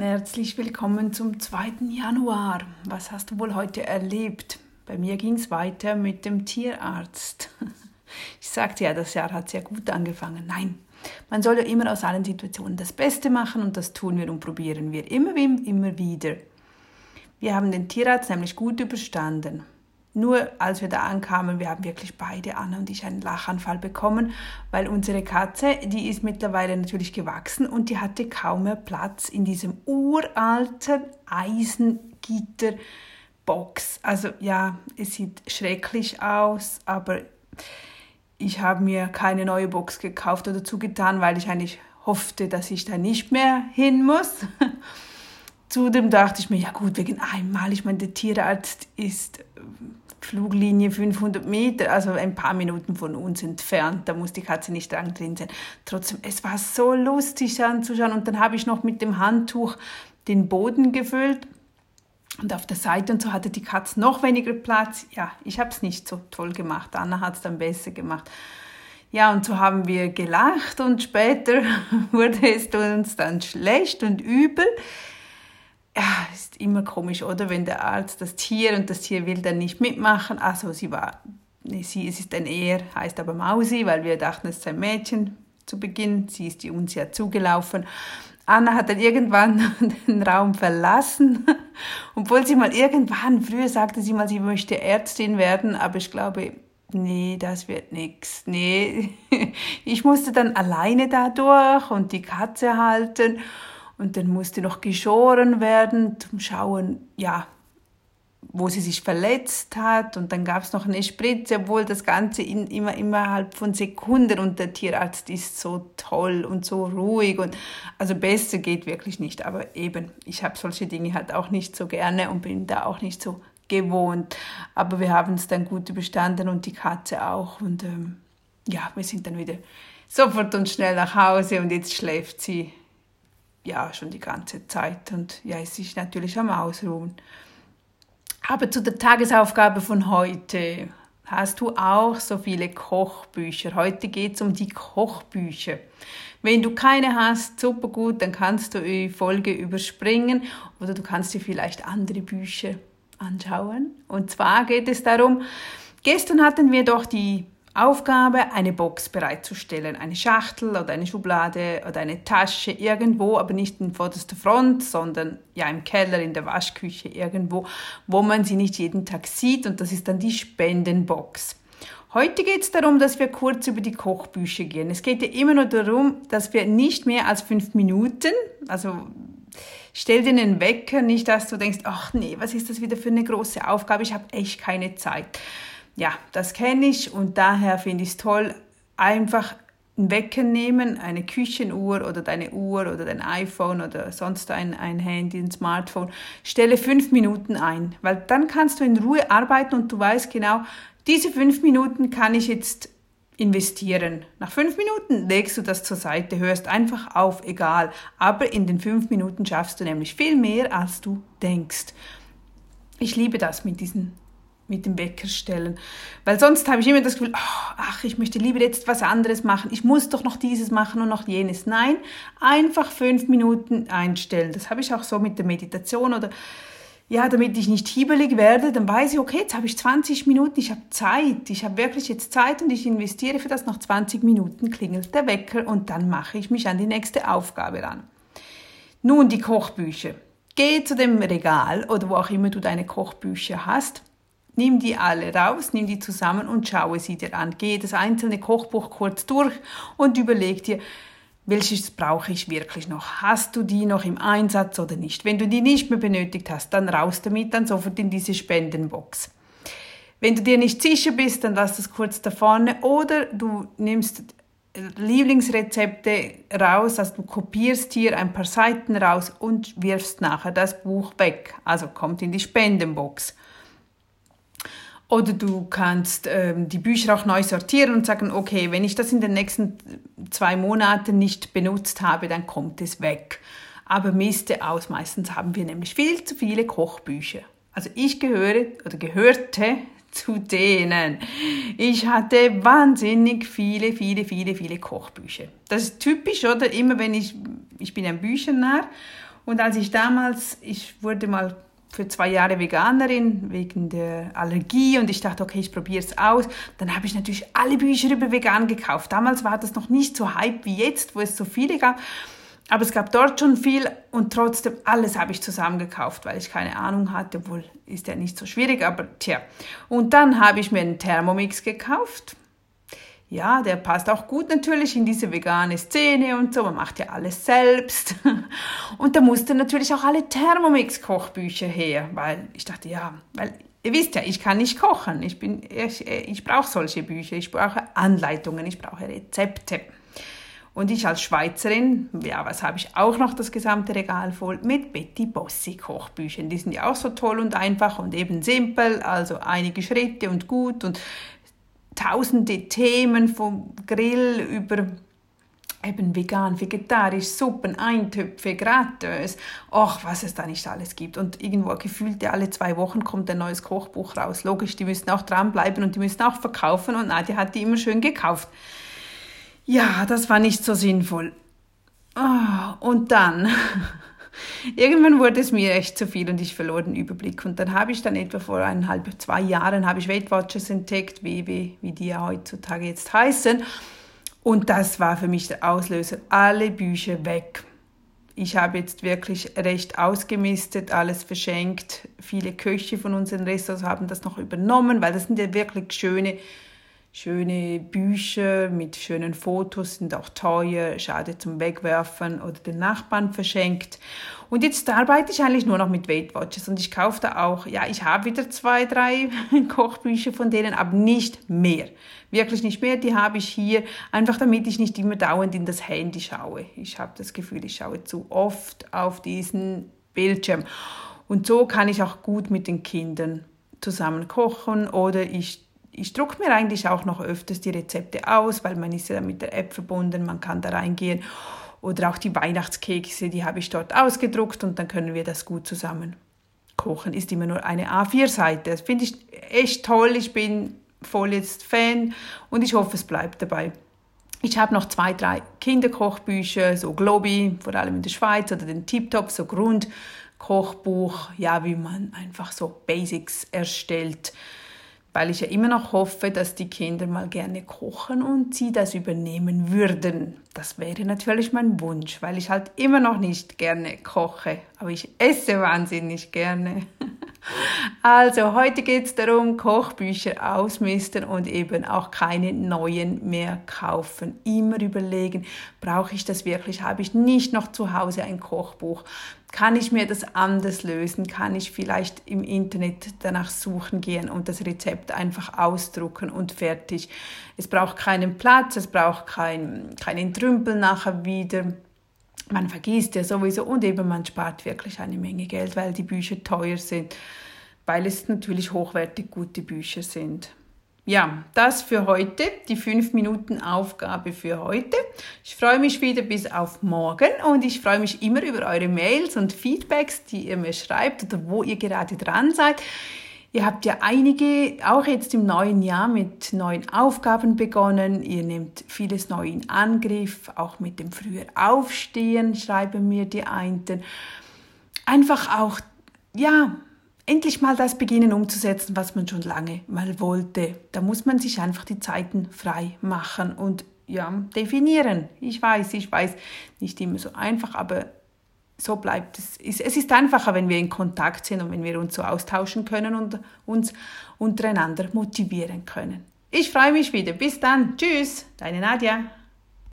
Herzlich willkommen zum 2. Januar. Was hast du wohl heute erlebt? Bei mir ging es weiter mit dem Tierarzt. Ich sagte ja, das Jahr hat sehr gut angefangen. Nein, man soll ja immer aus allen Situationen das Beste machen und das tun wir und probieren wir immer, immer wieder. Wir haben den Tierarzt nämlich gut überstanden. Nur als wir da ankamen, wir haben wirklich beide, Anna und ich, einen Lachanfall bekommen, weil unsere Katze, die ist mittlerweile natürlich gewachsen und die hatte kaum mehr Platz in diesem uralten Eisengitterbox. Also ja, es sieht schrecklich aus, aber ich habe mir keine neue Box gekauft oder zugetan, weil ich eigentlich hoffte, dass ich da nicht mehr hin muss. Zudem dachte ich mir, ja gut, wegen einmal, ich meine, der Tierarzt ist Fluglinie 500 Meter, also ein paar Minuten von uns entfernt. Da muss die Katze nicht dran drin sein. Trotzdem, es war so lustig anzuschauen. Und dann habe ich noch mit dem Handtuch den Boden gefüllt. Und auf der Seite und so hatte die Katze noch weniger Platz. Ja, ich habe es nicht so toll gemacht. Anna hat es dann besser gemacht. Ja, und so haben wir gelacht und später wurde es uns dann schlecht und übel ja, ist immer komisch, oder? Wenn der Arzt das Tier und das Tier will dann nicht mitmachen. Also sie war, nee, sie es ist ein eher, heißt aber Mausi, weil wir dachten, es ist ein Mädchen zu Beginn. Sie ist uns ja zugelaufen. Anna hat dann irgendwann den Raum verlassen, obwohl sie mal irgendwann, früher sagte sie mal, sie möchte Ärztin werden, aber ich glaube, nee, das wird nix. Nee, ich musste dann alleine da durch und die Katze halten und dann musste noch geschoren werden, zum Schauen, ja, wo sie sich verletzt hat. Und dann gab es noch eine Spritze, obwohl das Ganze in, immer innerhalb von Sekunden und der Tierarzt ist so toll und so ruhig. Und also besser geht wirklich nicht. Aber eben, ich habe solche Dinge halt auch nicht so gerne und bin da auch nicht so gewohnt. Aber wir haben es dann gut überstanden und die Katze auch. Und ähm, ja, wir sind dann wieder sofort und schnell nach Hause und jetzt schläft sie ja schon die ganze Zeit und ja, ist sich natürlich am Ausruhen. Aber zu der Tagesaufgabe von heute. Hast du auch so viele Kochbücher? Heute geht es um die Kochbücher. Wenn du keine hast, super gut, dann kannst du die Folge überspringen oder du kannst dir vielleicht andere Bücher anschauen. Und zwar geht es darum, gestern hatten wir doch die Aufgabe, eine Box bereitzustellen, eine Schachtel oder eine Schublade oder eine Tasche irgendwo, aber nicht in vorderster Front, sondern ja im Keller, in der Waschküche irgendwo, wo man sie nicht jeden Tag sieht und das ist dann die Spendenbox. Heute geht es darum, dass wir kurz über die Kochbücher gehen. Es geht ja immer nur darum, dass wir nicht mehr als fünf Minuten, also stell dir einen Wecker, nicht, dass du denkst, ach nee, was ist das wieder für eine große Aufgabe, ich habe echt keine Zeit ja, das kenne ich und daher finde ich es toll, einfach einen Wecker nehmen, eine Küchenuhr oder deine Uhr oder dein iPhone oder sonst ein, ein Handy, ein Smartphone, stelle fünf Minuten ein, weil dann kannst du in Ruhe arbeiten und du weißt genau, diese fünf Minuten kann ich jetzt investieren. Nach fünf Minuten legst du das zur Seite, hörst einfach auf, egal. Aber in den fünf Minuten schaffst du nämlich viel mehr, als du denkst. Ich liebe das mit diesen mit dem Wecker stellen. Weil sonst habe ich immer das Gefühl, oh, ach, ich möchte lieber jetzt was anderes machen. Ich muss doch noch dieses machen und noch jenes. Nein, einfach fünf Minuten einstellen. Das habe ich auch so mit der Meditation oder ja, damit ich nicht hiebelig werde, dann weiß ich, okay, jetzt habe ich 20 Minuten, ich habe Zeit, ich habe wirklich jetzt Zeit und ich investiere für das. Nach 20 Minuten klingelt der Wecker und dann mache ich mich an die nächste Aufgabe ran. Nun die Kochbücher. Geh zu dem Regal oder wo auch immer du deine Kochbücher hast Nimm die alle raus, nimm die zusammen und schaue sie dir an. Gehe das einzelne Kochbuch kurz durch und überleg dir, welches brauche ich wirklich noch? Hast du die noch im Einsatz oder nicht? Wenn du die nicht mehr benötigt hast, dann raus damit, dann sofort in diese Spendenbox. Wenn du dir nicht sicher bist, dann lass das kurz da vorne oder du nimmst Lieblingsrezepte raus, also du kopierst hier ein paar Seiten raus und wirfst nachher das Buch weg. Also kommt in die Spendenbox. Oder du kannst ähm, die Bücher auch neu sortieren und sagen, okay, wenn ich das in den nächsten zwei Monaten nicht benutzt habe, dann kommt es weg. Aber miste aus. Meistens haben wir nämlich viel zu viele Kochbücher. Also ich gehöre oder gehörte zu denen. Ich hatte wahnsinnig viele, viele, viele, viele Kochbücher. Das ist typisch, oder? Immer wenn ich, ich bin ein Büchernarr Und als ich damals, ich wurde mal für zwei Jahre Veganerin wegen der Allergie und ich dachte, okay, ich probiere es aus. Dann habe ich natürlich alle Bücher über Vegan gekauft. Damals war das noch nicht so hype wie jetzt, wo es so viele gab. Aber es gab dort schon viel und trotzdem alles habe ich zusammengekauft, weil ich keine Ahnung hatte, obwohl ist ja nicht so schwierig, aber tja. Und dann habe ich mir einen Thermomix gekauft. Ja, der passt auch gut natürlich in diese vegane Szene und so. Man macht ja alles selbst. Und da mussten natürlich auch alle Thermomix-Kochbücher her, weil ich dachte, ja, weil ihr wisst ja, ich kann nicht kochen. Ich, ich, ich brauche solche Bücher, ich brauche Anleitungen, ich brauche Rezepte. Und ich als Schweizerin, ja, was habe ich auch noch das gesamte Regal voll mit Betty Bossi Kochbüchern. Die sind ja auch so toll und einfach und eben simpel, also einige Schritte und gut und tausende Themen vom Grill über eben vegan, vegetarisch, Suppen, Eintöpfe, Gratös, ach, was es da nicht alles gibt. Und irgendwo gefühlt alle zwei Wochen kommt ein neues Kochbuch raus. Logisch, die müssen auch dranbleiben und die müssen auch verkaufen und Nadja hat die immer schön gekauft. Ja, das war nicht so sinnvoll. Oh, und dann, irgendwann wurde es mir echt zu viel und ich verlor den Überblick. Und dann habe ich dann etwa vor eineinhalb, zwei Jahren habe ich Weight Watchers entdeckt, wie, wie, wie die ja heutzutage jetzt heißen. Und das war für mich der Auslöser. Alle Bücher weg. Ich habe jetzt wirklich recht ausgemistet, alles verschenkt. Viele Köche von unseren Restaurants haben das noch übernommen, weil das sind ja wirklich schöne schöne Bücher mit schönen Fotos, sind auch teuer, schade zum Wegwerfen oder den Nachbarn verschenkt. Und jetzt arbeite ich eigentlich nur noch mit Weight Watchers und ich kaufe da auch, ja, ich habe wieder zwei, drei Kochbücher von denen, aber nicht mehr. Wirklich nicht mehr, die habe ich hier, einfach damit ich nicht immer dauernd in das Handy schaue. Ich habe das Gefühl, ich schaue zu oft auf diesen Bildschirm. Und so kann ich auch gut mit den Kindern zusammen kochen oder ich ich drucke mir eigentlich auch noch öfters die Rezepte aus, weil man ist ja mit der App verbunden, man kann da reingehen. Oder auch die Weihnachtskekse, die habe ich dort ausgedruckt und dann können wir das gut zusammen kochen. Ist immer nur eine A4-Seite. Das finde ich echt toll. Ich bin voll jetzt Fan und ich hoffe, es bleibt dabei. Ich habe noch zwei, drei Kinderkochbücher, so Globi, vor allem in der Schweiz, oder den Tip Top, so Grundkochbuch, ja, wie man einfach so Basics erstellt weil ich ja immer noch hoffe, dass die Kinder mal gerne kochen und sie das übernehmen würden. Das wäre natürlich mein Wunsch, weil ich halt immer noch nicht gerne koche, aber ich esse wahnsinnig gerne. Also heute geht es darum, Kochbücher ausmisten und eben auch keine neuen mehr kaufen. Immer überlegen, brauche ich das wirklich? Habe ich nicht noch zu Hause ein Kochbuch? Kann ich mir das anders lösen? Kann ich vielleicht im Internet danach suchen gehen und das Rezept einfach ausdrucken und fertig? Es braucht keinen Platz, es braucht kein, keinen Trümpel nachher wieder man vergisst ja sowieso und eben man spart wirklich eine Menge Geld, weil die Bücher teuer sind, weil es natürlich hochwertig gute Bücher sind. Ja, das für heute, die 5 Minuten Aufgabe für heute. Ich freue mich wieder bis auf morgen und ich freue mich immer über eure Mails und Feedbacks, die ihr mir schreibt oder wo ihr gerade dran seid. Ihr habt ja einige, auch jetzt im neuen Jahr, mit neuen Aufgaben begonnen. Ihr nehmt vieles neu in Angriff, auch mit dem früher Aufstehen, schreiben mir die einen. Einfach auch, ja, endlich mal das beginnen umzusetzen, was man schon lange mal wollte. Da muss man sich einfach die Zeiten frei machen und ja, definieren. Ich weiß, ich weiß, nicht immer so einfach, aber so bleibt es. Es ist einfacher, wenn wir in Kontakt sind und wenn wir uns so austauschen können und uns untereinander motivieren können. Ich freue mich wieder. Bis dann. Tschüss, deine Nadja.